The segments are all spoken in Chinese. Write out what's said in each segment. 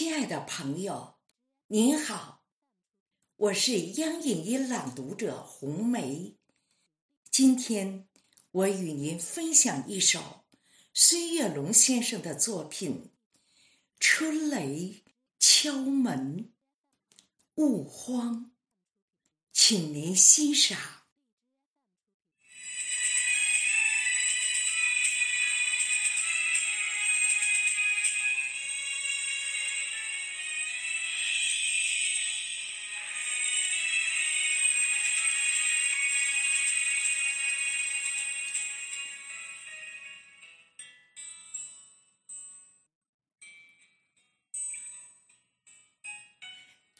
亲爱的朋友，您好，我是央影音朗读者红梅。今天我与您分享一首孙月龙先生的作品《春雷敲门勿慌》，请您欣赏。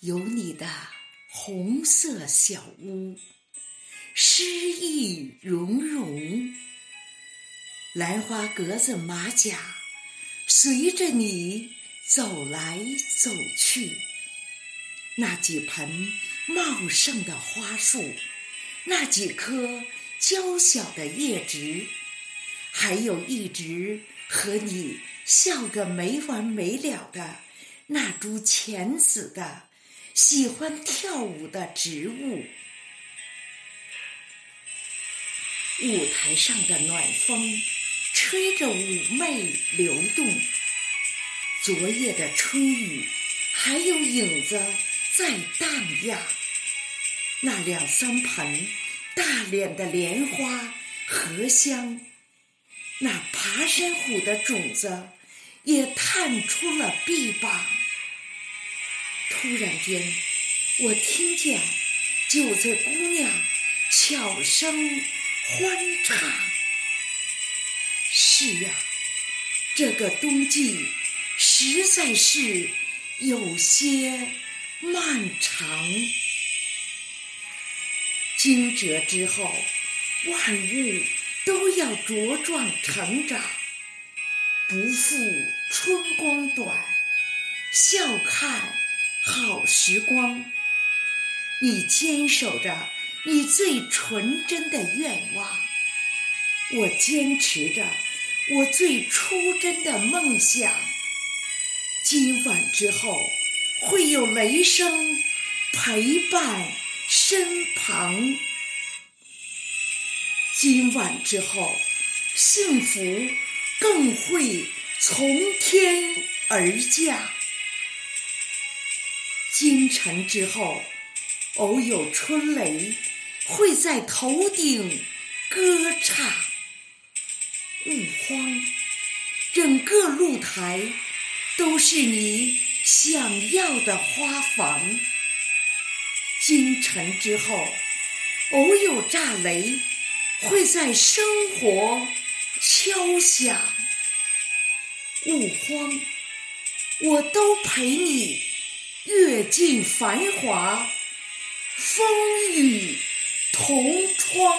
有你的红色小屋，诗意融融，兰花格子马甲，随着你走来走去。那几盆茂盛的花树，那几棵娇小的叶植，还有一直和你笑个没完没了的那株浅紫的。喜欢跳舞的植物，舞台上的暖风吹着妩媚流动。昨夜的春雨还有影子在荡漾。那两三盆大脸的莲花荷香，那爬山虎的种子也探出了臂膀。突然间，我听见韭菜姑娘悄声欢唱。是呀，这个冬季实在是有些漫长。惊蛰之后，万物都要茁壮成长，不负春光短，笑看。好时光，你坚守着你最纯真的愿望，我坚持着我最初真的梦想。今晚之后，会有雷声陪伴身旁。今晚之后，幸福更会从天而降。清晨之后，偶有春雷会在头顶歌唱。勿慌，整个露台都是你想要的花房。清晨之后，偶有炸雷会在生活敲响。勿慌，我都陪你。阅尽繁华，风雨同窗。